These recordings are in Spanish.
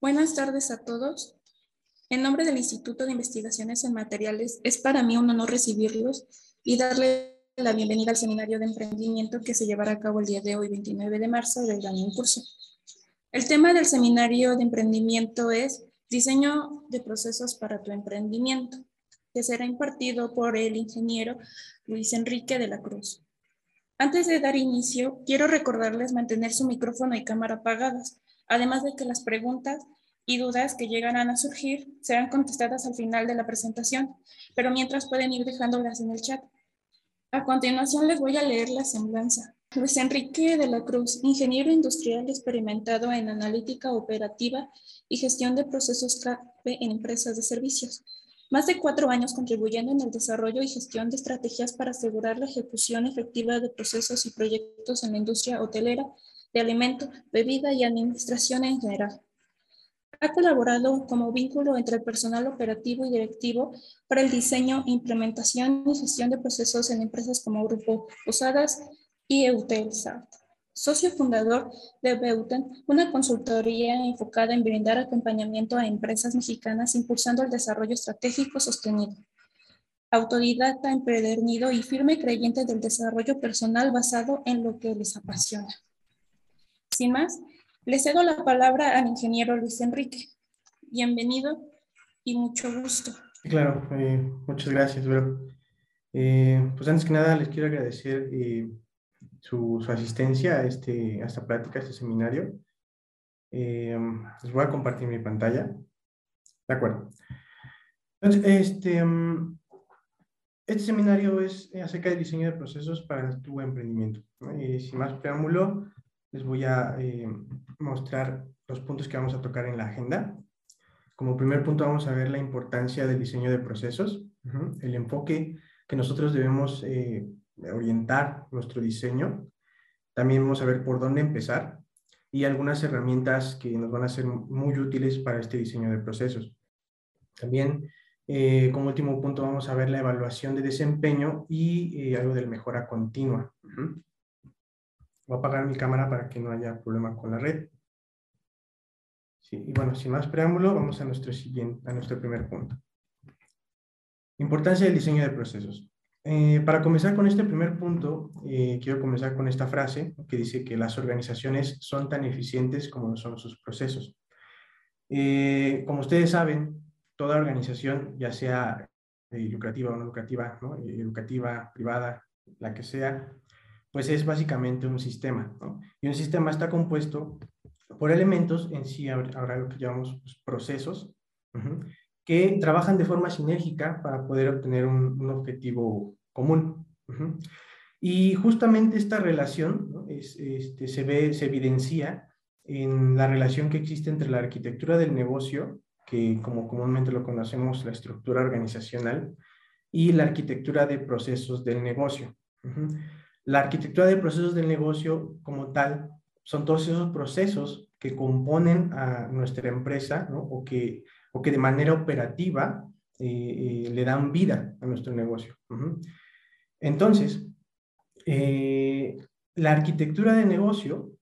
Buenas tardes a todos. En nombre del Instituto de Investigaciones en Materiales, es para mí un honor recibirlos y darle la bienvenida al seminario de emprendimiento que se llevará a cabo el día de hoy, 29 de marzo del año en curso. El tema del seminario de emprendimiento es Diseño de procesos para tu emprendimiento, que será impartido por el ingeniero Luis Enrique de la Cruz. Antes de dar inicio, quiero recordarles mantener su micrófono y cámara apagadas, además de que las preguntas y dudas que llegarán a surgir serán contestadas al final de la presentación, pero mientras pueden ir dejándolas en el chat. A continuación les voy a leer la semblanza. Luis Enrique de la Cruz, ingeniero industrial experimentado en analítica operativa y gestión de procesos CAPE en empresas de servicios. Más de cuatro años contribuyendo en el desarrollo y gestión de estrategias para asegurar la ejecución efectiva de procesos y proyectos en la industria hotelera, de alimento, bebida y administración en general. Ha colaborado como vínculo entre el personal operativo y directivo para el diseño, implementación y gestión de procesos en empresas como Grupo Posadas y Eutelsat socio fundador de Beuten, una consultoría enfocada en brindar acompañamiento a empresas mexicanas impulsando el desarrollo estratégico sostenido. Autodidacta, empedernido y firme creyente del desarrollo personal basado en lo que les apasiona. Sin más, le cedo la palabra al ingeniero Luis Enrique. Bienvenido y mucho gusto. Claro, eh, muchas gracias, eh, pues antes que nada les quiero agradecer eh, su, asistencia a, este, a esta plática, a este seminario. Eh, les voy a compartir mi pantalla. De acuerdo. Entonces, este, mm, este seminario es acerca del diseño de procesos para tu emprendimiento. Y sin más preámbulo, les voy a eh, mostrar los puntos que vamos a tocar en la agenda. Como primer punto vamos a ver la importancia del diseño de procesos, el enfoque que nosotros debemos eh, orientar nuestro diseño. También vamos a ver por dónde empezar y algunas herramientas que nos van a ser muy útiles para este diseño de procesos. También, eh, como último punto, vamos a ver la evaluación de desempeño y eh, algo de mejora continua. Voy a apagar mi cámara para que no haya problema con la red. Sí, y bueno, sin más preámbulo, vamos a nuestro, siguiente, a nuestro primer punto. Importancia del diseño de procesos. Eh, para comenzar con este primer punto, eh, quiero comenzar con esta frase que dice que las organizaciones son tan eficientes como son sus procesos. Eh, como ustedes saben, toda organización, ya sea lucrativa o no lucrativa, educativa, privada, la que sea, pues es básicamente un sistema. Y un sistema está compuesto por elementos en sí, ahora lo que llamamos pues, procesos, que trabajan de forma sinérgica para poder obtener un, objetivo común. Y justamente esta relación este, se ve, se evidencia en la relación que existe entre la arquitectura del negocio, que como comúnmente lo conocemos, la estructura organizacional, y la arquitectura de procesos del negocio. La arquitectura de procesos del negocio como tal son todos esos procesos que componen a nuestra empresa o que o que de manera operativa eh, eh, le dan vida a nuestro negocio. Entonces, eh, la arquitectura de negocio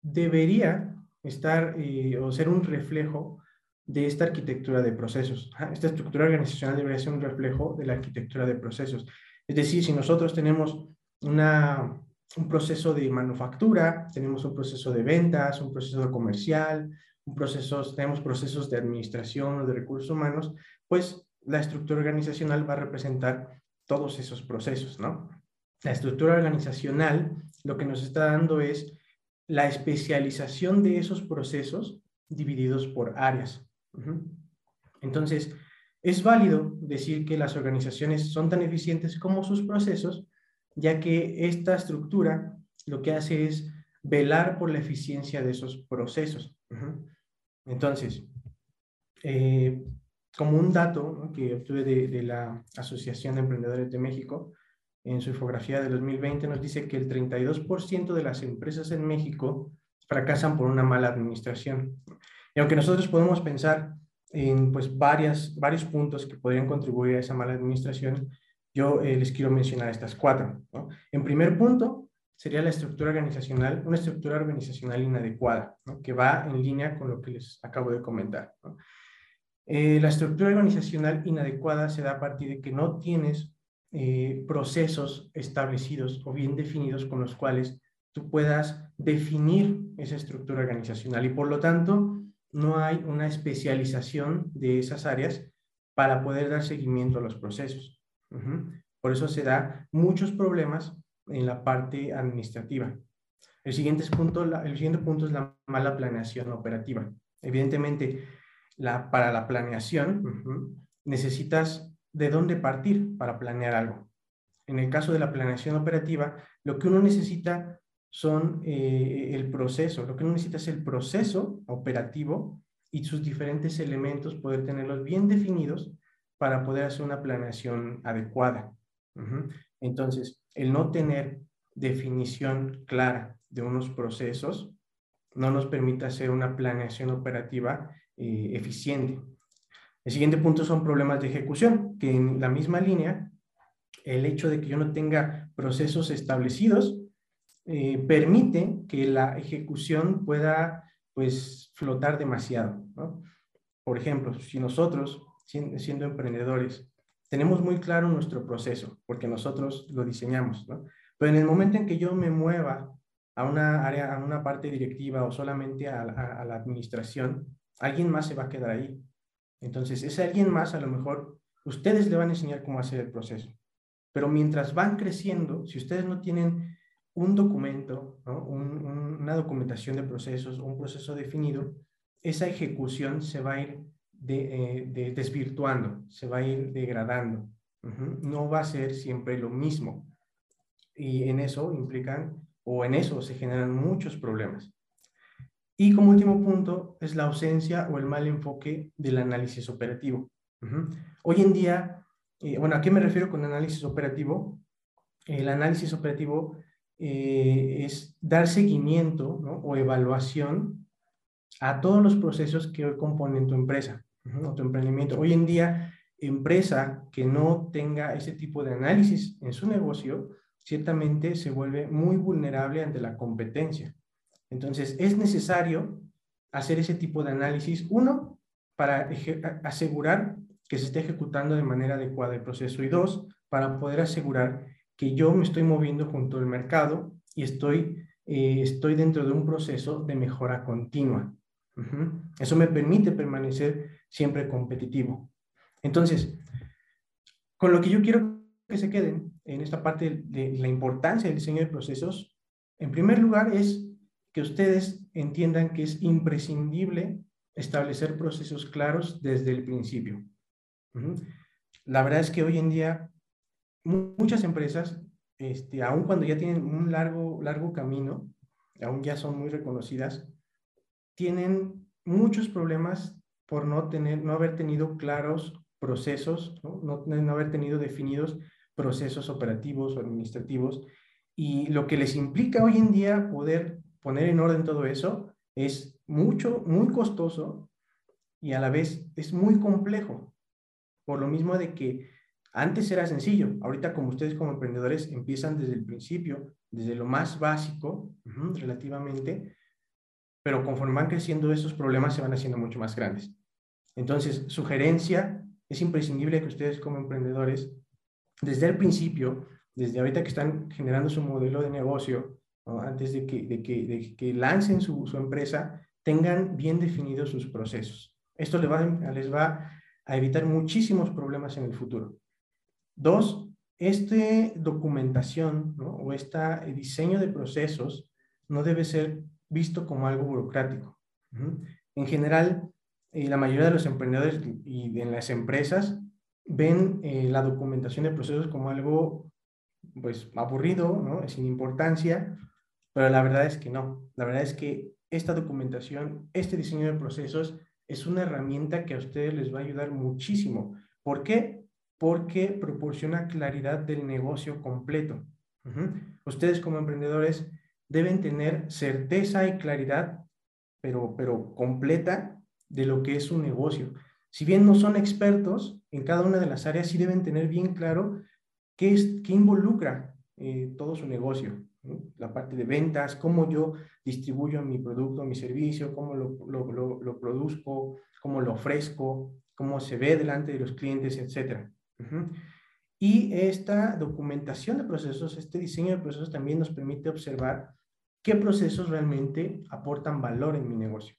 debería estar o ser un reflejo de esta arquitectura de procesos. Esta estructura organizacional debería ser un reflejo de la arquitectura de procesos. Es decir, si nosotros tenemos una, un proceso de manufactura, tenemos un proceso de ventas, un proceso comercial, procesos, tenemos procesos de administración o de recursos humanos, pues la estructura organizacional va a representar todos esos procesos, ¿no? La estructura organizacional lo que nos está dando es la especialización de esos procesos divididos por áreas. Entonces, es válido decir que las organizaciones son tan eficientes como sus procesos, ya que esta estructura lo que hace es velar por la eficiencia de esos procesos. Entonces, eh, como un dato que obtuve de, la Asociación de Emprendedores de México, en su infografía de 2020 nos dice que el 32% de las empresas en México fracasan por una mala administración. Y aunque nosotros podemos pensar en pues, varias, varios puntos que podrían contribuir a esa mala administración, yo eh, les quiero mencionar estas cuatro. En primer punto, sería la estructura organizacional, una estructura organizacional inadecuada, que va en línea con lo que les acabo de comentar. Eh, la estructura organizacional inadecuada se da a partir de que no tienes eh, procesos establecidos o bien definidos con los cuales tú puedas definir esa estructura organizacional y por lo tanto no hay una especialización de esas áreas para poder dar seguimiento a los procesos. Por eso se da muchos problemas en la parte administrativa. El siguiente punto, el siguiente punto es la mala planeación operativa. Evidentemente, la, para la planeación necesitas de dónde partir para planear algo. En el caso de la planeación operativa, lo que uno necesita son eh, el proceso, lo que uno necesita es el proceso operativo y sus diferentes elementos, poder tenerlos bien definidos para poder hacer una planeación adecuada. Entonces, el no tener definición clara de unos procesos no nos permite hacer una planeación operativa eh, eficiente. El siguiente punto son problemas de ejecución, que en la misma línea, el hecho de que yo no tenga procesos establecidos eh, permite que la ejecución pueda pues flotar demasiado. Por ejemplo, si nosotros, siendo emprendedores, tenemos muy claro nuestro proceso, porque nosotros lo diseñamos, ¿no? Pero en el momento en que yo me mueva a una área, a una parte directiva o solamente a, la administración, alguien más se va a quedar ahí. Entonces, ese alguien más, a lo mejor, ustedes le van a enseñar cómo hacer el proceso. Pero mientras van creciendo, si ustedes no tienen un documento, una documentación de procesos, un proceso definido, esa ejecución se va a ir de, desvirtuando, se va a ir degradando. No va a ser siempre lo mismo. Y en eso implican, o en eso se generan muchos problemas. Y como último punto es la ausencia o el mal enfoque del análisis operativo. Hoy en día, eh, bueno, ¿a qué me refiero con análisis operativo? El análisis operativo eh, es dar seguimiento o evaluación a todos los procesos que hoy componen tu empresa o tu emprendimiento. Hoy en día, empresa que no tenga ese tipo de análisis en su negocio, ciertamente se vuelve muy vulnerable ante la competencia. Entonces, es necesario hacer ese tipo de análisis, uno, para asegurar que se esté ejecutando de manera adecuada el proceso y dos, para poder asegurar que yo me estoy moviendo junto al mercado y estoy, eh, estoy dentro de un proceso de mejora continua. Eso me permite permanecer siempre competitivo. Entonces, con lo que yo quiero que se queden en esta parte de la importancia del diseño de procesos, en primer lugar es que ustedes entiendan que es imprescindible establecer procesos claros desde el principio. La verdad es que hoy en día muchas empresas, este, aun cuando ya tienen un largo, largo camino, aún ya son muy reconocidas, tienen muchos problemas por no, tener, no haber tenido claros procesos, ¿no? No, no haber tenido definidos procesos operativos o administrativos. Y lo que les implica hoy en día poder poner en orden todo eso es mucho, muy costoso y a la vez es muy complejo. Por lo mismo de que antes era sencillo, ahorita como ustedes como emprendedores empiezan desde el principio, desde lo más básico relativamente, pero conforme van creciendo esos problemas se van haciendo mucho más grandes. Entonces, sugerencia, es imprescindible que ustedes como emprendedores, desde el principio, desde ahorita que están generando su modelo de negocio, antes de que, de que, de que lancen su, su, empresa, tengan bien definidos sus procesos. Esto les va, les va a evitar muchísimos problemas en el futuro. Dos, esta documentación o este diseño de procesos no debe ser visto como algo burocrático. En general, eh, la mayoría de los emprendedores y en las empresas ven eh, la documentación de procesos como algo pues aburrido, ¿no? sin importancia, pero la verdad es que no. La verdad es que esta documentación, este diseño de procesos es una herramienta que a ustedes les va a ayudar muchísimo. ¿Por qué? Porque proporciona claridad del negocio completo. Ustedes como emprendedores deben tener certeza y claridad, pero, pero completa, de lo que es su negocio. Si bien no son expertos en cada una de las áreas, sí deben tener bien claro qué, es, qué involucra eh, todo su negocio. la parte de ventas, cómo yo distribuyo mi producto, mi servicio, cómo lo, lo, lo, produzco, cómo lo ofrezco, cómo se ve delante de los clientes, Y esta documentación de procesos, este diseño de procesos también nos permite observar qué procesos realmente aportan valor en mi negocio.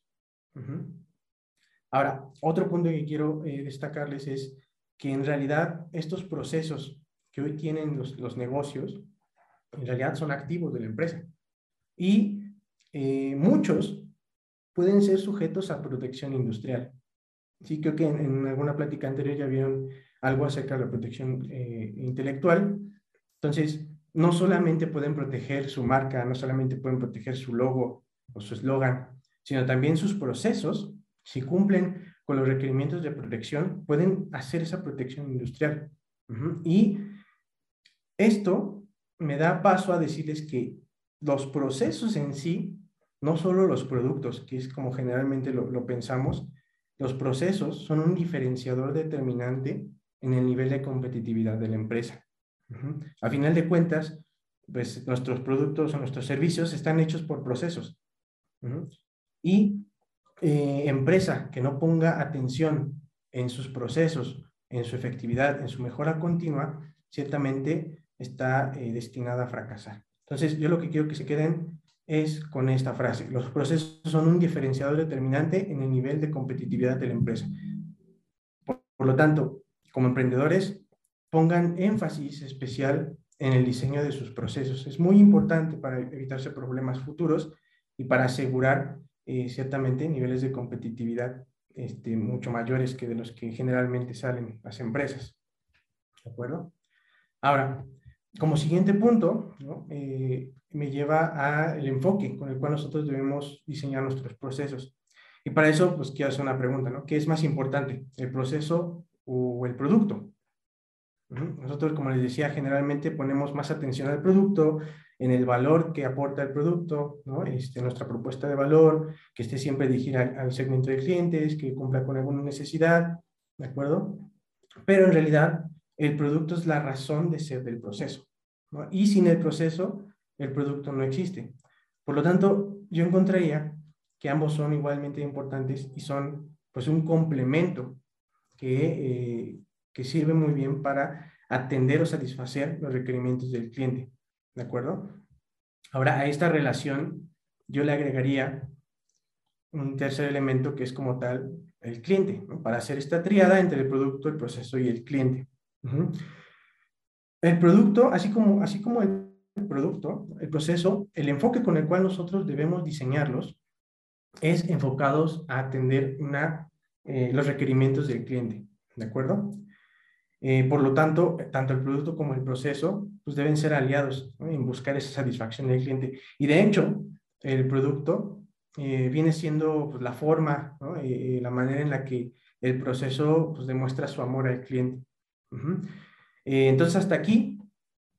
Ahora, otro punto que quiero eh, destacarles es que en realidad estos procesos que hoy tienen los, los negocios, en realidad son activos de la empresa. Y eh, muchos pueden ser sujetos a protección industrial. Sí, creo que en, alguna plática anterior ya vieron algo acerca de la protección eh, intelectual. Entonces, no solamente pueden proteger su marca, no solamente pueden proteger su logo o su eslogan, sino también sus procesos, si cumplen con los requerimientos de protección, pueden hacer esa protección industrial. Y esto me da paso a decirles que los procesos en sí, no solo los productos, que es como generalmente lo, pensamos, los procesos son un diferenciador determinante en el nivel de competitividad de la empresa. A final de cuentas, pues nuestros productos o nuestros servicios están hechos por procesos. Y eh, empresa que no ponga atención en sus procesos, en su efectividad, en su mejora continua, ciertamente está eh, destinada a fracasar. Entonces, yo lo que quiero que se queden es con esta frase. Los procesos son un diferenciador determinante en el nivel de competitividad de la empresa. Por, lo tanto, como emprendedores, pongan énfasis especial en el diseño de sus procesos. Es muy importante para evitarse problemas futuros y para asegurar eh, ciertamente niveles de competitividad este, mucho mayores que de los que generalmente salen las empresas. ¿De acuerdo? Ahora, como siguiente punto, eh, me lleva al enfoque con el cual nosotros debemos diseñar nuestros procesos. Y para eso, pues quiero hacer una pregunta, ¿no? ¿Qué es más importante, el proceso o el producto? Nosotros, como les decía, generalmente ponemos más atención al producto, en el valor que aporta el producto, ¿no? este, nuestra propuesta de valor, que esté siempre dirigida al segmento de clientes, que cumpla con alguna necesidad, ¿de acuerdo? Pero en realidad, el producto es la razón de ser del proceso. Y sin el proceso, el producto no existe. Por lo tanto, yo encontraría que ambos son igualmente importantes y son pues un complemento que, eh, que sirve muy bien para atender o satisfacer los requerimientos del cliente. ¿De acuerdo? Ahora, a esta relación yo le agregaría un tercer elemento que es como tal el cliente, para hacer esta triada entre el producto, el proceso y el cliente. El producto, así como, así como el producto, el proceso, el enfoque con el cual nosotros debemos diseñarlos es enfocados a atender una, eh, los requerimientos del cliente, ¿de acuerdo? Eh, por lo tanto, tanto el producto como el proceso pues deben ser aliados en buscar esa satisfacción del cliente. Y de hecho, el producto eh, viene siendo pues, la forma, la manera en la que el proceso pues, demuestra su amor al cliente. Entonces, hasta aquí,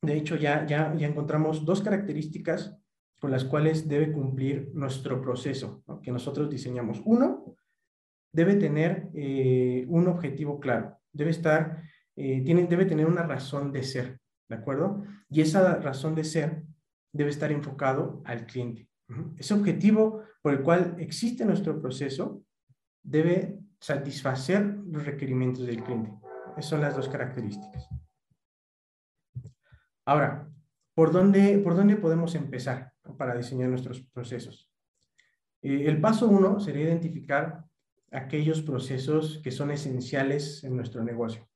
de hecho, ya, ya, ya encontramos dos características con las cuales debe cumplir nuestro proceso que nosotros diseñamos. Uno, debe tener eh, un objetivo claro, debe estar, eh, tiene, debe tener una razón de ser, ¿de acuerdo? Y esa razón de ser debe estar enfocado al cliente. Ese objetivo por el cual existe nuestro proceso debe satisfacer los requerimientos del cliente. Esas son las dos características. Ahora, ¿por dónde, por dónde podemos empezar para diseñar nuestros procesos? Eh, el paso uno sería identificar aquellos procesos que son esenciales en nuestro negocio.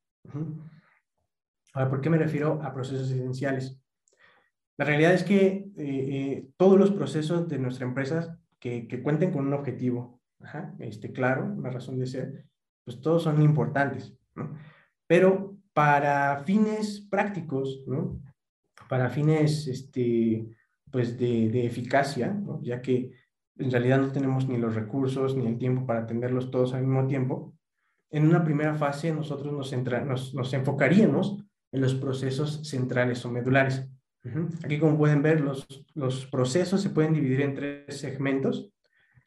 Ahora, ¿por qué me refiero a procesos esenciales? La realidad es que eh, eh, todos los procesos de nuestra empresa que, que cuenten con un objetivo, este, claro, una razón de ser, pues todos son importantes. ¿no? Pero para fines prácticos, ¿no? para fines este, pues de, eficacia, ya que en realidad no tenemos ni los recursos ni el tiempo para atenderlos todos al mismo tiempo, en una primera fase nosotros nos, nos, enfocaríamos en los procesos centrales o medulares. Aquí, como pueden ver, los, los procesos se pueden dividir en tres segmentos.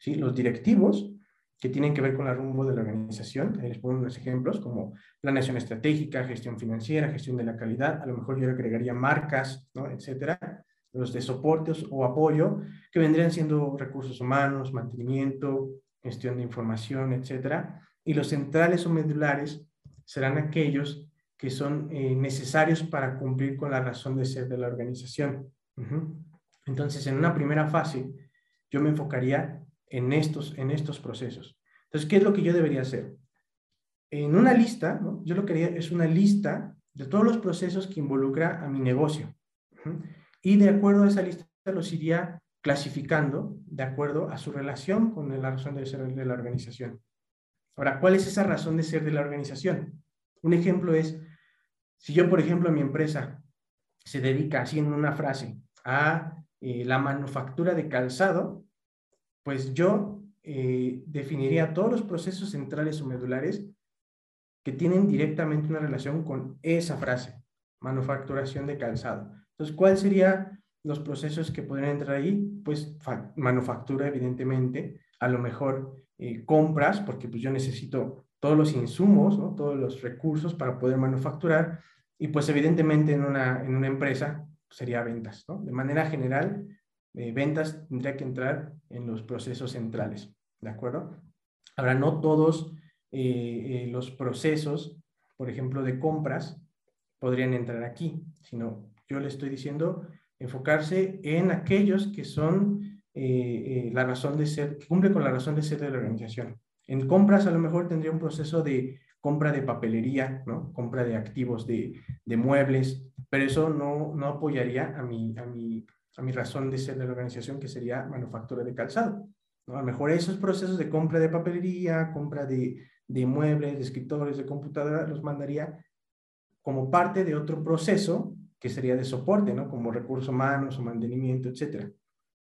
¿sí? Los directivos, que tienen que ver con el rumbo de la organización. les pongo unos ejemplos como planeación estratégica, gestión financiera, gestión de la calidad, a lo mejor yo agregaría marcas, ¿no? etcétera. Los de soportes o apoyo, que vendrían siendo recursos humanos, mantenimiento, gestión de información, etcétera. Y los centrales o medulares serán aquellos que son eh, necesarios para cumplir con la razón de ser de la organización. Entonces, en una primera fase, yo me enfocaría en estos, en estos procesos. Entonces, ¿qué es lo que yo debería hacer? En una lista, yo lo que haría es una lista de todos los procesos que involucra a mi negocio. Y de acuerdo a esa lista los iría clasificando de acuerdo a su relación con la razón de ser de la organización. Ahora, ¿cuál es esa razón de ser de la organización? Un ejemplo es, si yo, por ejemplo, mi empresa se dedica, así en una frase, a eh, la manufactura de calzado, pues yo eh, definiría todos los procesos centrales o medulares que tienen directamente una relación con esa frase, manufacturación de calzado. Entonces, ¿cuáles serían los procesos que podrían entrar ahí? Pues manufactura, evidentemente, a lo mejor eh, compras, porque pues yo necesito todos los insumos, ¿no? todos los recursos para poder manufacturar, y pues evidentemente en una, en una empresa sería ventas. ¿no? De manera general, eh, ventas tendría que entrar en los procesos centrales, ¿de acuerdo? Ahora, no todos eh, los procesos, por ejemplo, de compras, podrían entrar aquí, sino yo le estoy diciendo enfocarse en aquellos que son eh, la razón de ser, cumple con la razón de ser de la organización. En compras a lo mejor tendría un proceso de compra de papelería, ¿no? compra de activos de, de muebles, pero eso no, no apoyaría a mi, a, mi, a mi razón de ser de la organización, que sería manufactura de calzado. ¿no? A lo mejor esos procesos de compra de papelería, compra de, de muebles, de escritorios, de computadora, los mandaría como parte de otro proceso que sería de soporte, ¿no? Como recursos humanos o mantenimiento, etcétera.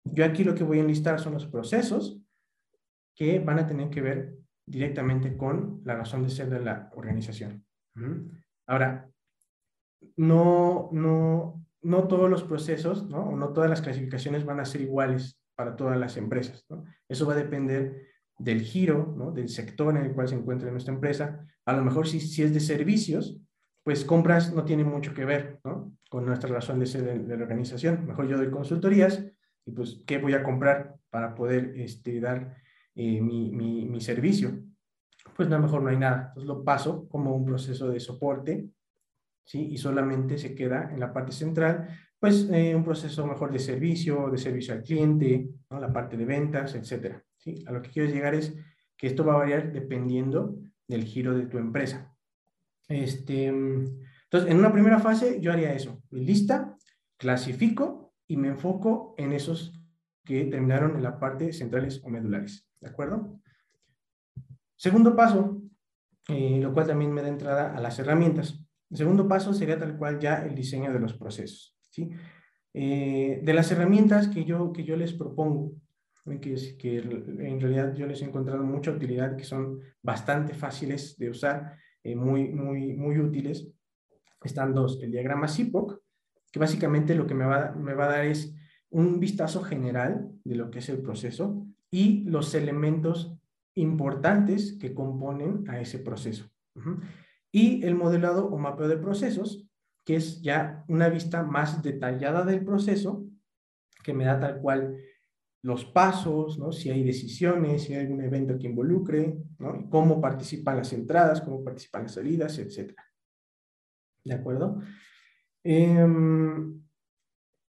Yo aquí lo que voy a enlistar son los procesos que van a tener que ver directamente con la razón de ser de la organización. Ahora, no, no, no todos los procesos, ¿no? O no todas las clasificaciones van a ser iguales para todas las empresas, ¿no? Eso va a depender del giro, ¿no? Del sector en el cual se encuentra nuestra empresa. A lo mejor si, si es de servicios, pues compras no tiene mucho que ver, ¿no? Con nuestra razón de ser de, la organización. Mejor yo doy consultorías y pues, ¿qué voy a comprar para poder este, dar eh, mi, mi, servicio? Pues lo mejor no hay nada. Entonces lo paso como un proceso de soporte, ¿sí? Y solamente se queda en la parte central, pues eh, un proceso mejor de servicio, de servicio al cliente, ¿no? La parte de ventas, etcétera, ¿sí? A lo que quiero llegar es que esto va a variar dependiendo del giro de tu empresa. Este, entonces, en una primera fase yo haría eso, mi lista, clasifico y me enfoco en esos que terminaron en la parte centrales o medulares, ¿de acuerdo? Segundo paso, eh, lo cual también me da entrada a las herramientas. El segundo paso sería tal cual ya el diseño de los procesos, ¿sí? Eh, de las herramientas que yo, que yo les propongo, que, que en realidad yo les he encontrado mucha utilidad, que son bastante fáciles de usar, eh, muy, muy, muy útiles. Están dos, el diagrama CIPOC, que básicamente lo que me va, me va a dar es un vistazo general de lo que es el proceso y los elementos importantes que componen a ese proceso. Y el modelado o mapeo de procesos, que es ya una vista más detallada del proceso, que me da tal cual los pasos, ¿no? si hay decisiones, si hay algún evento que involucre, ¿no? cómo participan las entradas, cómo participan las salidas, etc. ¿De acuerdo? Eh,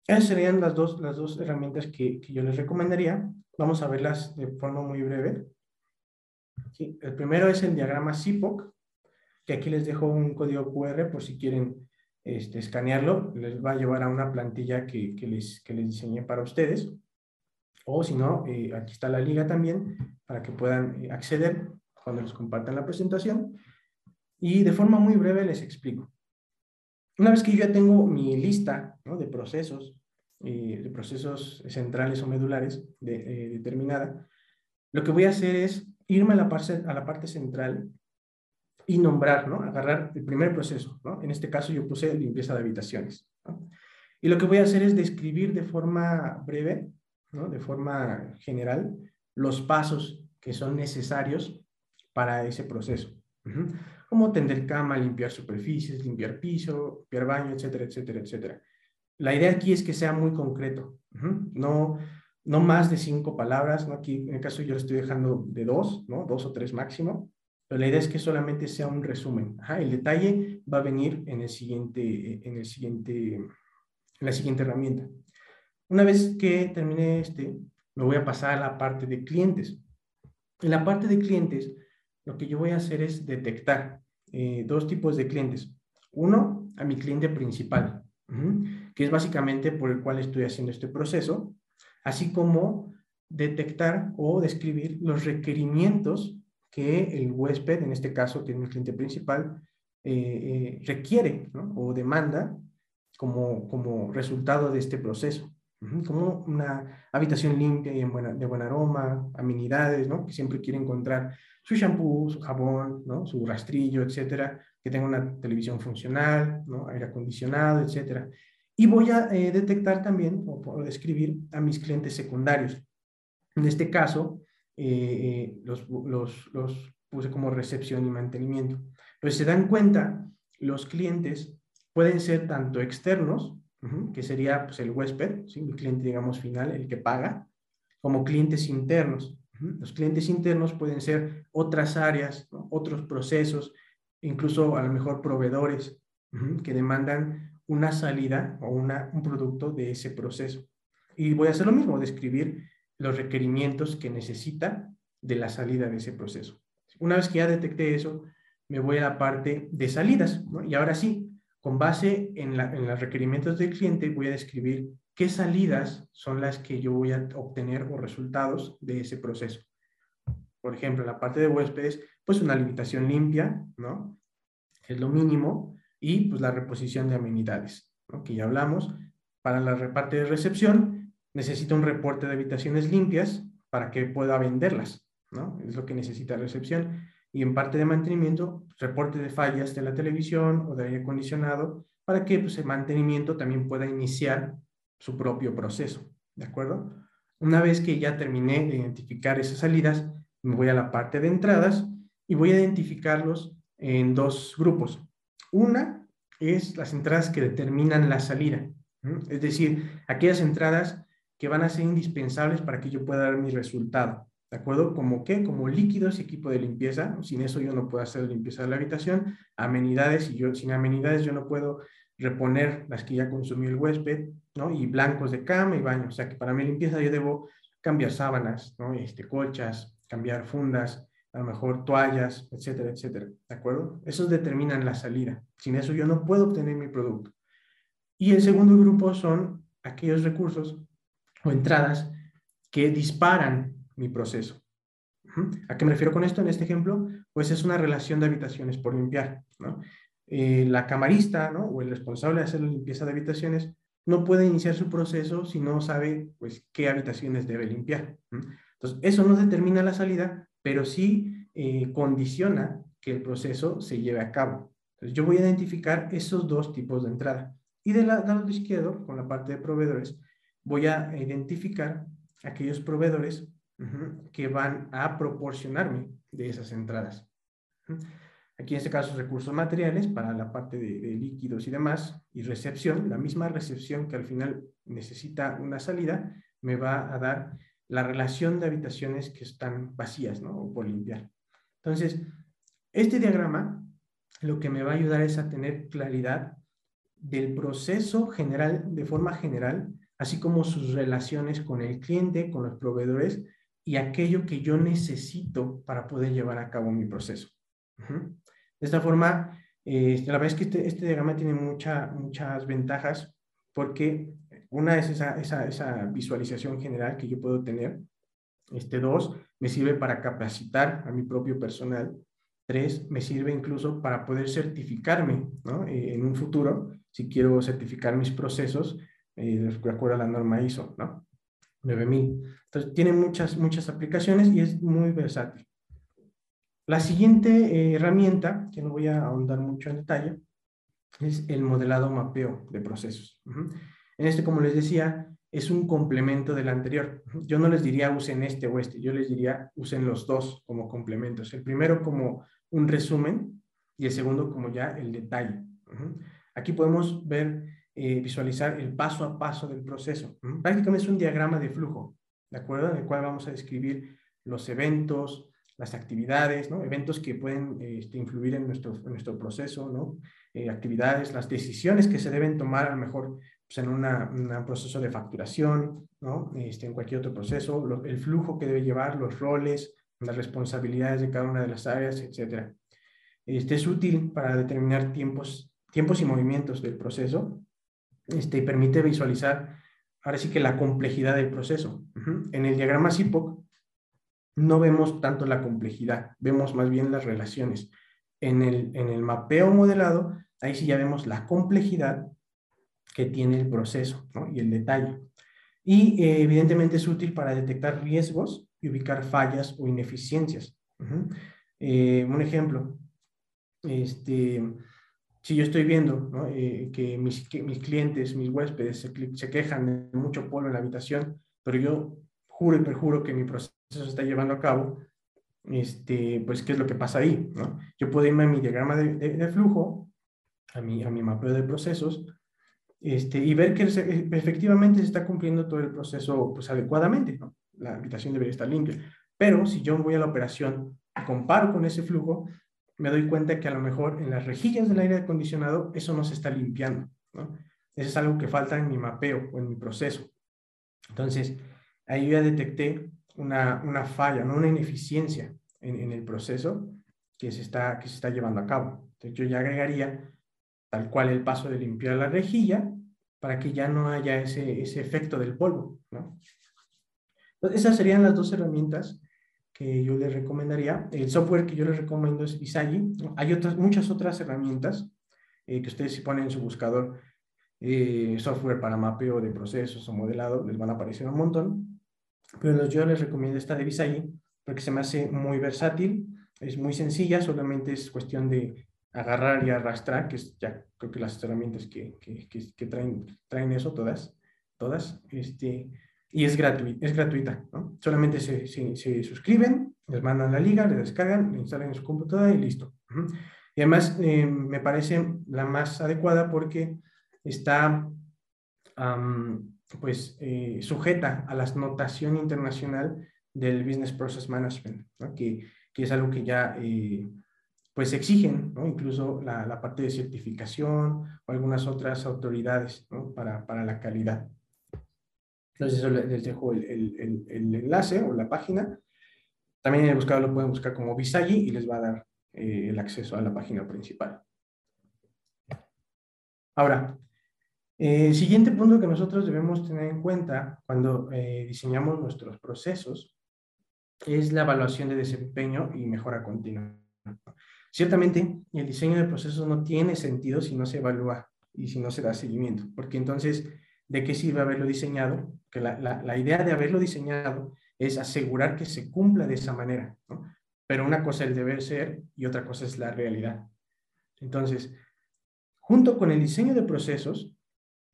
esas serían las dos, las dos herramientas que, que, yo les recomendaría. Vamos a verlas de forma muy breve. El primero es el diagrama CIPOC, que aquí les dejo un código QR por si quieren este, escanearlo. Les va a llevar a una plantilla que, que, les, que les diseñé para ustedes. O si no, eh, aquí está la liga también para que puedan eh, acceder cuando les compartan la presentación. Y de forma muy breve les explico. Una vez que yo ya tengo mi lista de procesos, eh, de procesos centrales o medulares de, determinada, lo que voy a hacer es irme a la, parte, a la parte central y nombrar, ¿no? agarrar el primer proceso. ¿no? En este caso yo puse limpieza de habitaciones. Y lo que voy a hacer es describir de forma breve de forma general los pasos que son necesarios para ese proceso. Como tender cama, limpiar superficies, limpiar piso, limpiar baño, etcétera, etcétera, etcétera. la idea aquí es que sea muy concreto, no, no más de cinco palabras, ¿no? aquí en el caso yo lo estoy dejando de dos, ¿no? dos o tres máximo, pero la idea es que solamente sea un resumen. el detalle va a venir en, el siguiente, en, el siguiente, en la siguiente herramienta. Una vez que termine este, me voy a pasar a la parte de clientes. En la parte de clientes, lo que yo voy a hacer es detectar eh, dos tipos de clientes. Uno, a mi cliente principal, que es básicamente por el cual estoy haciendo este proceso, así como detectar o describir los requerimientos que el huésped, en este caso, que es mi cliente principal, eh, eh, requiere o demanda como, como resultado de este proceso. Como una habitación limpia y de buen aroma, amenidades, ¿no? Que siempre quiere encontrar su shampoo, su jabón, ¿no? Su rastrillo, etcétera. Que tenga una televisión funcional, ¿no? Aire acondicionado, etcétera. Y voy a eh, detectar también o, describir a mis clientes secundarios. En este caso, eh, eh, los, los, los puse como recepción y mantenimiento. Pero se dan cuenta, los clientes pueden ser tanto externos, que sería pues, el huésped, mi cliente, digamos, final, el que paga, como clientes internos. Los clientes internos pueden ser otras áreas, otros procesos, incluso a lo mejor proveedores que demandan una salida o una, un producto de ese proceso. Y voy a hacer lo mismo, describir los requerimientos que necesita de la salida de ese proceso. Una vez que ya detecté eso, me voy a la parte de salidas. Y ahora sí, con base en, los requerimientos del cliente, voy a describir qué salidas son las que yo voy a obtener o resultados de ese proceso. Por ejemplo, en la parte de huéspedes, pues una limitación limpia, ¿no? Es lo mínimo. Y pues la reposición de amenidades, ¿no? Que ya hablamos. Para la parte de recepción, necesito un reporte de habitaciones limpias para que pueda venderlas, ¿no? Es lo que necesita recepción y en parte de mantenimiento, reporte de fallas de la televisión o de aire acondicionado para que pues, el mantenimiento también pueda iniciar su propio proceso. ¿De acuerdo? Una vez que ya terminé de identificar esas salidas, me voy a la parte de entradas y voy a identificarlos en dos grupos. Una es las entradas que determinan la salida, es decir, aquellas entradas que van a ser indispensables para que yo pueda dar mi resultado. ¿De acuerdo? ¿Como qué? Como líquidos y equipo de limpieza. Sin eso yo no puedo hacer limpieza de la habitación. Amenidades, y yo sin amenidades yo no puedo reponer las que ya consumió el huésped, ¿no? Y blancos de cama y baño. O sea que para mi limpieza yo debo cambiar sábanas, ¿no? Este, colchas, cambiar fundas, a lo mejor toallas, etcétera, etcétera. ¿De acuerdo? Esos determinan la salida. Sin eso yo no puedo obtener mi producto. Y el segundo grupo son aquellos recursos o entradas que disparan mi proceso. ¿A qué me refiero con esto en este ejemplo? Pues es una relación de habitaciones por limpiar. ¿no? Eh, la camarista o el responsable de hacer la limpieza de habitaciones no puede iniciar su proceso si no sabe pues, qué habitaciones debe limpiar. Entonces, eso no determina la salida, pero sí eh, condiciona que el proceso se lleve a cabo. Entonces, yo voy a identificar esos dos tipos de entrada. Y del lado izquierdo, con la parte de proveedores, voy a identificar aquellos proveedores que van a proporcionarme de esas entradas. Aquí en este caso recursos materiales para la parte de, líquidos y demás y recepción, la misma recepción que al final necesita una salida, me va a dar la relación de habitaciones que están vacías ¿no? o por limpiar. Entonces, este diagrama lo que me va a ayudar es a tener claridad del proceso general, de forma general, así como sus relaciones con el cliente, con los proveedores y aquello que yo necesito para poder llevar a cabo mi proceso. De esta forma, eh, la verdad es que este, este, diagrama tiene mucha, muchas ventajas porque una es esa, esa, visualización general que yo puedo tener. Este, dos, me sirve para capacitar a mi propio personal. Tres, me sirve incluso para poder certificarme ¿no? Eh, en un futuro, si quiero certificar mis procesos, eh, de acuerdo a la norma ISO, ¿no? 9000. Entonces, tiene muchas, muchas aplicaciones y es muy versátil. La siguiente eh, herramienta, que no voy a ahondar mucho en detalle, es el modelado mapeo de procesos. En este, como les decía, es un complemento del anterior. Yo no les diría usen este o este, yo les diría usen los dos como complementos. El primero como un resumen y el segundo como ya el detalle. Aquí podemos ver eh, visualizar el paso a paso del proceso. Prácticamente es un diagrama de flujo, ¿de acuerdo? En el cual vamos a describir los eventos, las actividades, ¿no? Eventos que pueden este, influir en nuestro, nuestro proceso, ¿no? Eh, actividades, las decisiones que se deben tomar a lo mejor pues, en un proceso de facturación, ¿no? Este, en cualquier otro proceso, el flujo que debe llevar, los roles, las responsabilidades de cada una de las áreas, etc. Este es útil para determinar tiempos, tiempos y movimientos del proceso este, y permite visualizar ahora sí que la complejidad del proceso. En el diagrama CIPOC no vemos tanto la complejidad, vemos más bien las relaciones. En el, en el mapeo modelado, ahí sí ya vemos la complejidad que tiene el proceso y el detalle. Y eh, evidentemente es útil para detectar riesgos y ubicar fallas o ineficiencias. Eh, un ejemplo, este, si yo estoy viendo eh, que, mis, mis, clientes, mis huéspedes se, se, quejan de mucho polvo en la habitación, pero yo juro y perjuro que mi proceso se está llevando a cabo, este, pues, ¿qué es lo que pasa ahí? ¿no? Yo puedo irme a mi diagrama de, de, flujo, a mi, a mi mapeo de procesos, este, y ver que efectivamente se está cumpliendo todo el proceso pues, adecuadamente. ¿no? La habitación debería estar limpia. Pero si yo voy a la operación, comparo con ese flujo, me doy cuenta que a lo mejor en las rejillas del aire acondicionado eso no se está limpiando. ¿no? Eso es algo que falta en mi mapeo o en mi proceso. Entonces, ahí ya detecté una, una falla, ¿no? una ineficiencia en, en, el proceso que se, está, que se está llevando a cabo. Entonces, yo ya agregaría tal cual el paso de limpiar la rejilla para que ya no haya ese, ese efecto del polvo. ¿no? Entonces, esas serían las dos herramientas que yo les recomendaría. El software que yo les recomiendo es Visagi. Hay otras, muchas otras herramientas eh, que ustedes si ponen en su buscador eh, software para mapeo de procesos o modelado, les van a aparecer un montón. Pero yo les recomiendo esta de Visagi porque se me hace muy versátil, es muy sencilla, solamente es cuestión de agarrar y arrastrar, que es ya creo que las herramientas que, que, que, traen, traen eso, todas, todas, este, y es, es gratuita, ¿no? Solamente se, se, suscriben, les mandan la liga, le descargan, le instalan en su computadora y listo. Y además eh, me parece la más adecuada porque está pues eh, sujeta a la notación internacional del Business Process Management, que, que, es algo que ya eh, pues exigen, incluso la, la, parte de certificación o algunas otras autoridades para, para la calidad. Entonces, les dejo el, enlace o la página. También en el buscador lo pueden buscar como Visagi y les va a dar eh, el acceso a la página principal. Ahora, eh, el siguiente punto que nosotros debemos tener en cuenta cuando eh, diseñamos nuestros procesos es la evaluación de desempeño y mejora continua. Ciertamente, el diseño de procesos no tiene sentido si no se evalúa y si no se da seguimiento, porque entonces ¿de qué sirve haberlo diseñado? Que la, la, idea de haberlo diseñado es asegurar que se cumpla de esa manera. Pero una cosa es el deber ser y otra cosa es la realidad. Entonces, junto con el diseño de procesos,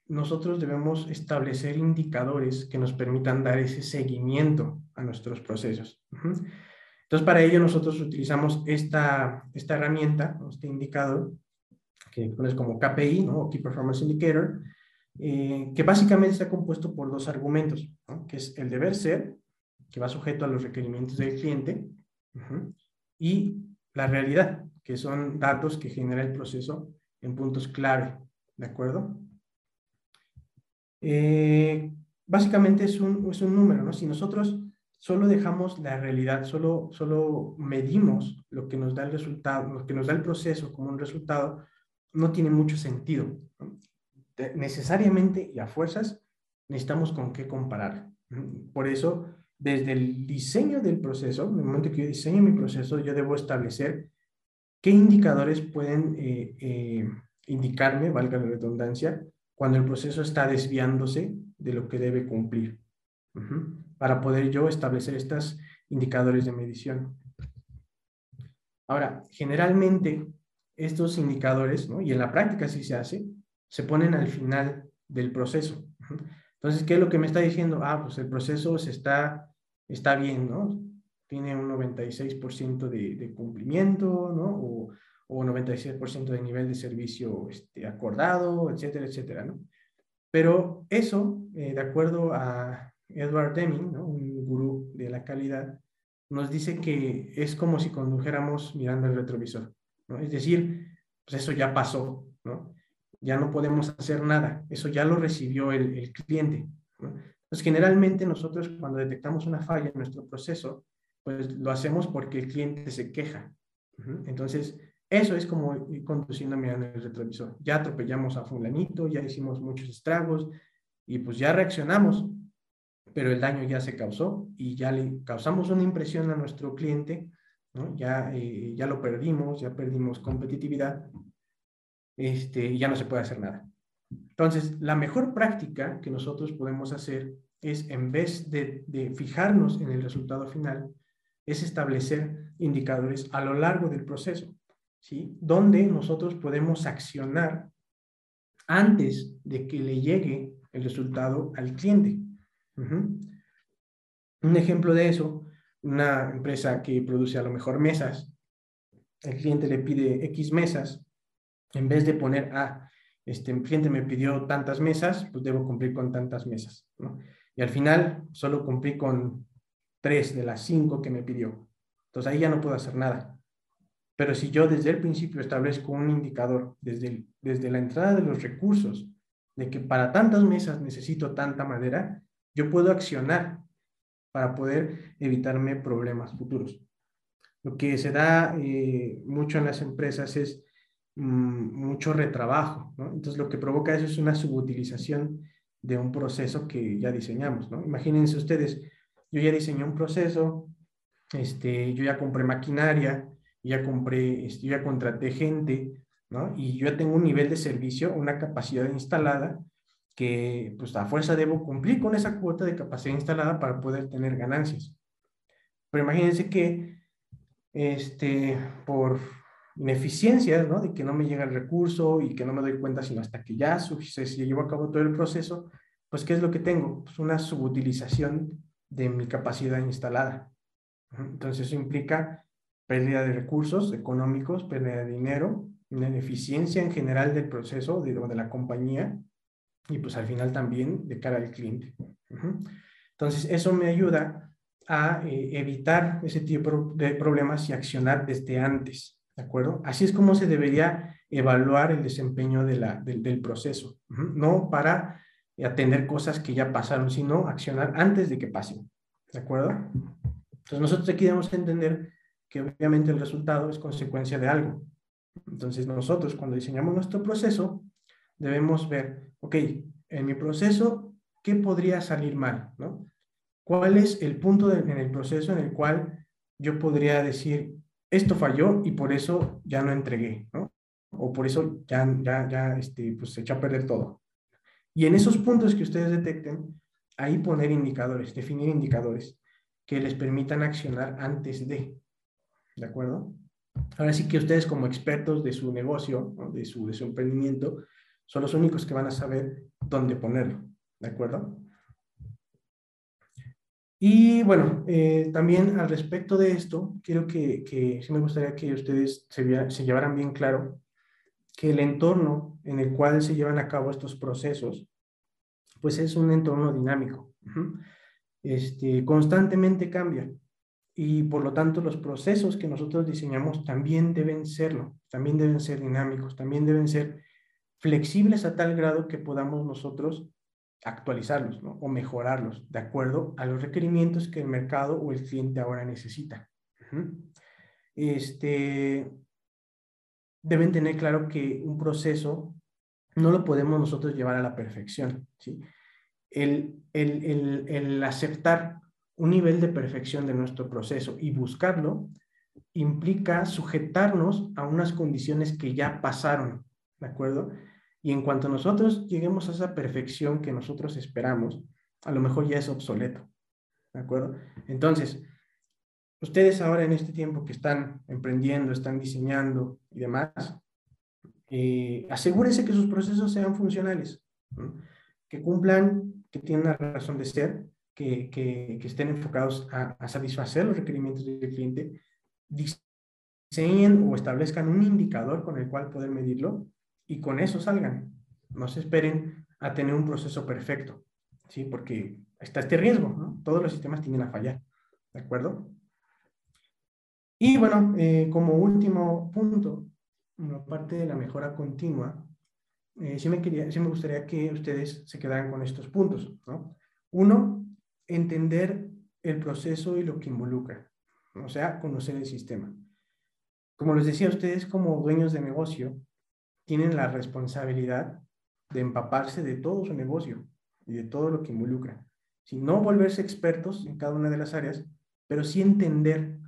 nosotros debemos establecer indicadores que nos permitan dar ese seguimiento a nuestros procesos. Entonces, para ello nosotros utilizamos esta, esta herramienta, este indicador, que pones como KPI, ¿no? Key Performance Indicator, eh, que básicamente está compuesto por dos argumentos, que es el deber ser, que va sujeto a los requerimientos del cliente, y la realidad, que son datos que genera el proceso en puntos clave, ¿de acuerdo? Eh, básicamente es un, es un número, ¿no? Si nosotros solo dejamos la realidad, solo, solo medimos lo que nos da el resultado, lo que nos da el proceso como un resultado, no tiene mucho sentido. ¿no? Necesariamente y a fuerzas necesitamos con qué comparar. Por eso, desde el diseño del proceso, en el momento que yo diseño mi proceso, yo debo establecer qué indicadores pueden eh, eh, indicarme, valga la redundancia, cuando el proceso está desviándose de lo que debe cumplir, para poder yo establecer estos indicadores de medición. Ahora, generalmente estos indicadores, y en la práctica sí se hace, se ponen al final del proceso. Entonces, ¿qué es lo que me está diciendo? Ah, pues el proceso se está, está bien, ¿no? Tiene un 96% de, cumplimiento, ¿no? O, o 96% de nivel de servicio este, acordado, etcétera, etcétera, ¿no? Pero eso, eh, de acuerdo a Edward Deming, un gurú de la calidad, nos dice que es como si condujéramos mirando el retrovisor. Es decir, pues eso ya pasó, ¿no? Ya no podemos hacer nada, eso ya lo recibió el, cliente. Pues generalmente nosotros cuando detectamos una falla en nuestro proceso, pues lo hacemos porque el cliente se queja. Entonces, eso es como ir conduciendo mirando el retrovisor. Ya atropellamos a fulanito, ya hicimos muchos estragos y pues ya reaccionamos, pero el daño ya se causó y ya le causamos una impresión a nuestro cliente, ¿no? ya, eh, ya lo perdimos, ya perdimos competitividad este, ya no se puede hacer nada. Entonces, la mejor práctica que nosotros podemos hacer es, en vez de, de fijarnos en el resultado final, es establecer indicadores a lo largo del proceso, ¿sí? Donde nosotros podemos accionar antes de que le llegue el resultado al cliente. Un ejemplo de eso, una empresa que produce a lo mejor mesas, el cliente le pide X mesas, en vez de poner, ah, este cliente me pidió tantas mesas, pues debo cumplir con tantas mesas, ¿no? Y al final solo cumplí con tres de las cinco que me pidió. Entonces ahí ya no puedo hacer nada. Pero si yo desde el principio establezco un indicador, desde, desde la entrada de los recursos, de que para tantas mesas necesito tanta madera, yo puedo accionar para poder evitarme problemas futuros. Lo que se da eh, mucho en las empresas es mucho retrabajo, ¿no? Entonces lo que provoca eso es una subutilización de un proceso que ya diseñamos, ¿no? Imagínense ustedes, yo ya diseñé un proceso, este, yo ya compré maquinaria, ya compré, este, yo ya contraté gente, ¿no? Y yo ya tengo un nivel de servicio, una capacidad instalada que pues a fuerza debo cumplir con esa cuota de capacidad instalada para poder tener ganancias. Pero imagínense que este, por ineficiencias, ¿no? De que no me llega el recurso y que no me doy cuenta sino hasta que ya se, llevó a cabo todo el proceso, pues ¿qué es lo que tengo? Pues una subutilización de mi capacidad instalada. Entonces eso implica pérdida de recursos económicos, pérdida de dinero, ineficiencia en general del proceso de, de la compañía y pues al final también de cara al cliente. Entonces, eso me ayuda a eh, evitar ese tipo de problemas y accionar desde antes, ¿de acuerdo? Así es como se debería evaluar el desempeño de la, del proceso, no para atender cosas que ya pasaron, sino accionar antes de que pasen, ¿de acuerdo? Entonces, nosotros aquí debemos entender que obviamente el resultado es consecuencia de algo. Entonces, nosotros cuando diseñamos nuestro proceso, debemos ver, ok, en mi proceso, ¿qué podría salir mal? ¿no? ¿Cuál es el punto en el proceso en el cual yo podría decir, esto falló y por eso ya no entregué, ¿no? O por eso ya, ya, ya este, pues se echó a perder todo. Y en esos puntos que ustedes detecten, ahí poner indicadores, definir indicadores que les permitan accionar antes de, ¿de acuerdo? Ahora sí que ustedes como expertos de su negocio, de, su, de su emprendimiento, son los únicos que van a saber dónde ponerlo, ¿de acuerdo? Y bueno, eh, también al respecto de esto, quiero que, que sí me gustaría que ustedes se, se, llevaran bien claro que el entorno en el cual se llevan a cabo estos procesos, pues es un entorno dinámico. este, constantemente cambia y por lo tanto los procesos que nosotros diseñamos también deben serlo, también deben ser dinámicos, también deben ser flexibles a tal grado que podamos nosotros actualizarlos o mejorarlos de acuerdo a los requerimientos que el mercado o el cliente ahora necesita. Este, deben tener claro que un proceso no lo podemos nosotros llevar a la perfección. ¿sí? El, el, el, el aceptar un nivel de perfección de nuestro proceso y buscarlo implica sujetarnos a unas condiciones que ya pasaron, ¿de acuerdo? Y en cuanto nosotros lleguemos a esa perfección que nosotros esperamos, a lo mejor ya es obsoleto, ¿de acuerdo? Entonces, ustedes ahora en este tiempo que están emprendiendo, están diseñando y demás, eh, asegúrense que sus procesos sean funcionales, que cumplan, que tienen la razón de ser, que, que, estén enfocados a, a, satisfacer los requerimientos del cliente, diseñen o establezcan un indicador con el cual poder medirlo y con eso salgan. No se esperen a tener un proceso perfecto, ¿sí? Porque está este riesgo. Todos los sistemas tienden a fallar, ¿de acuerdo? Y bueno, eh, como último punto, aparte de la mejora continua, eh, sí, me quería, sí me gustaría que ustedes se quedaran con estos puntos, ¿no? Uno, entender el proceso y lo que involucra, o sea, conocer el sistema. Como les decía, ustedes como dueños de negocio tienen la responsabilidad de empaparse de todo su negocio y de todo lo que involucra. Si no volverse expertos en cada una de las áreas, pero sí entender,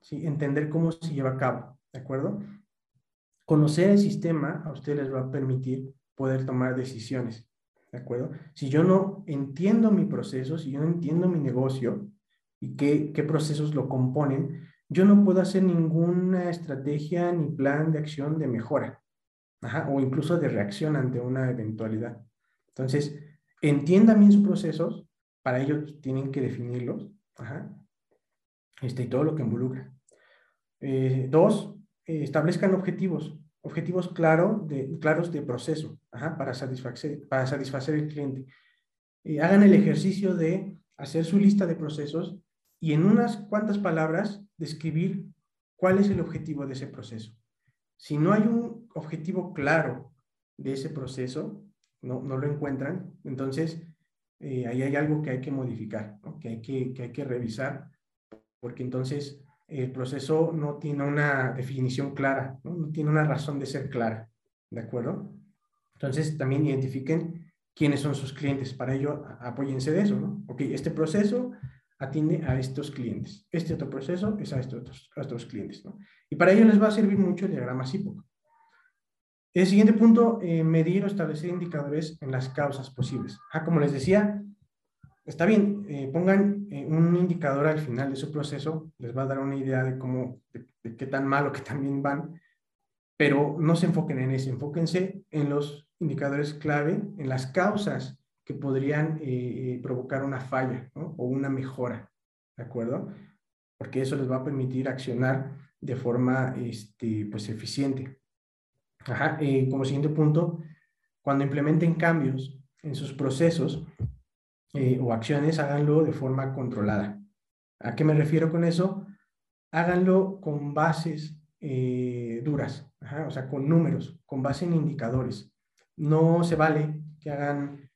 ¿sí? entender cómo se lleva a cabo, ¿de acuerdo? Conocer el sistema a ustedes les va a permitir poder tomar decisiones, ¿de acuerdo? Si yo no entiendo mi proceso, si yo no entiendo mi negocio y qué, qué procesos lo componen, yo no puedo hacer ninguna estrategia ni plan de acción de mejora, o incluso de reacción ante una eventualidad. Entonces, entiendan bien sus procesos, para ello tienen que definirlos, este, y todo lo que involucra. Eh, dos, eh, establezcan objetivos, objetivos claro de, claros de proceso, para, satisfacer, para satisfacer el cliente. Eh, hagan el ejercicio de hacer su lista de procesos y en unas cuantas palabras describir cuál es el objetivo de ese proceso. Si no hay un objetivo claro de ese proceso, no, no lo encuentran, entonces eh, ahí hay algo que hay que modificar, que, hay que, que hay que revisar, porque entonces el proceso no tiene una definición clara, ¿no? tiene una razón de ser clara, ¿de acuerdo? Entonces también identifiquen quiénes son sus clientes, para ello apóyense de eso, ¿no? Ok, este proceso atiende a estos clientes. Este otro proceso es a estos otros clientes. ¿no? Y para ello les va a servir mucho el diagrama SIPOC. El siguiente punto, eh, medir o establecer indicadores en las causas posibles. Ah, como les decía, está bien, eh, pongan eh, un indicador al final de su proceso, les va a dar una idea de cómo, de, qué tan mal o qué tan bien van, pero no se enfoquen en eso, enfóquense en los indicadores clave, en las causas que podrían eh, provocar una falla o una mejora, ¿de acuerdo? Porque eso les va a permitir accionar de forma este, pues, eficiente. Ajá, eh, como siguiente punto, cuando implementen cambios en sus procesos o acciones, háganlo de forma controlada. ¿A qué me refiero con eso? Háganlo con bases duras, o sea, con números, con base en indicadores. No se vale que hagan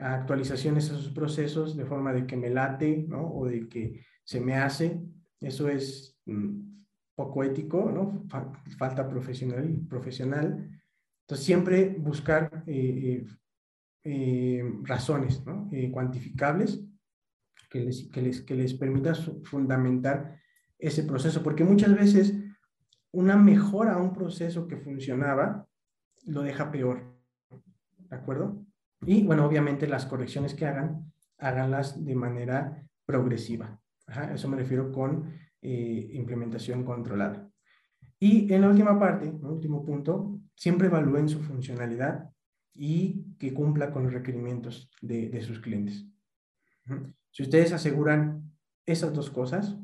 actualizaciones a sus procesos de forma de que me late, ¿no? O de que se me hace. Eso es mm, poco ético, ¿no? Falta profesional. profesional. Entonces, siempre buscar eh, eh, eh, razones cuantificables que les, que, permitan fundamentar ese proceso, porque muchas veces una mejora a un proceso que funcionaba lo deja peor. ¿De acuerdo? Y bueno, obviamente las correcciones que hagan, háganlas de manera progresiva. Ajá, eso me refiero con eh, implementación controlada. Y en la última parte, último punto, siempre evalúen su funcionalidad y que cumpla con los requerimientos de, de sus clientes. Si ustedes aseguran esas dos cosas,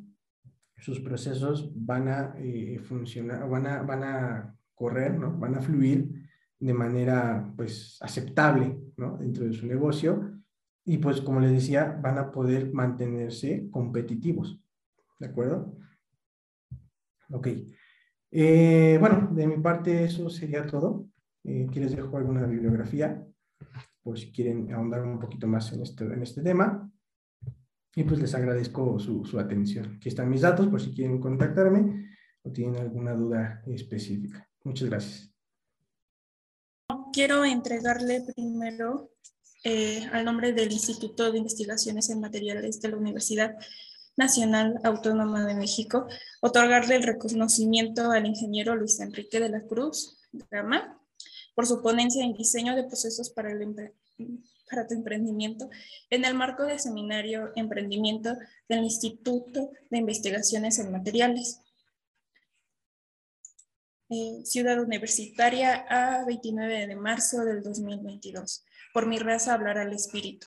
sus procesos van a eh, funcionar, van a, van a correr, ¿no? van a fluir de manera pues aceptable ¿no? dentro de su negocio y pues como les decía van a poder mantenerse competitivos. ¿De acuerdo? Ok. Eh, bueno, de mi parte eso sería todo. Eh, aquí les dejo alguna bibliografía por si quieren ahondar un poquito más en este, en este tema. Y pues les agradezco su, su atención. Aquí están mis datos por si quieren contactarme o tienen alguna duda específica. Muchas gracias quiero entregarle primero eh, al nombre del Instituto de Investigaciones en Materiales de la Universidad Nacional Autónoma de México, otorgarle el reconocimiento al ingeniero Luis Enrique de la Cruz Gama por su ponencia en diseño de procesos para, el para tu emprendimiento en el marco del seminario Emprendimiento del Instituto de Investigaciones en Materiales. Ciudad Universitaria a 29 de marzo del 2022. Por mi raza hablar al espíritu.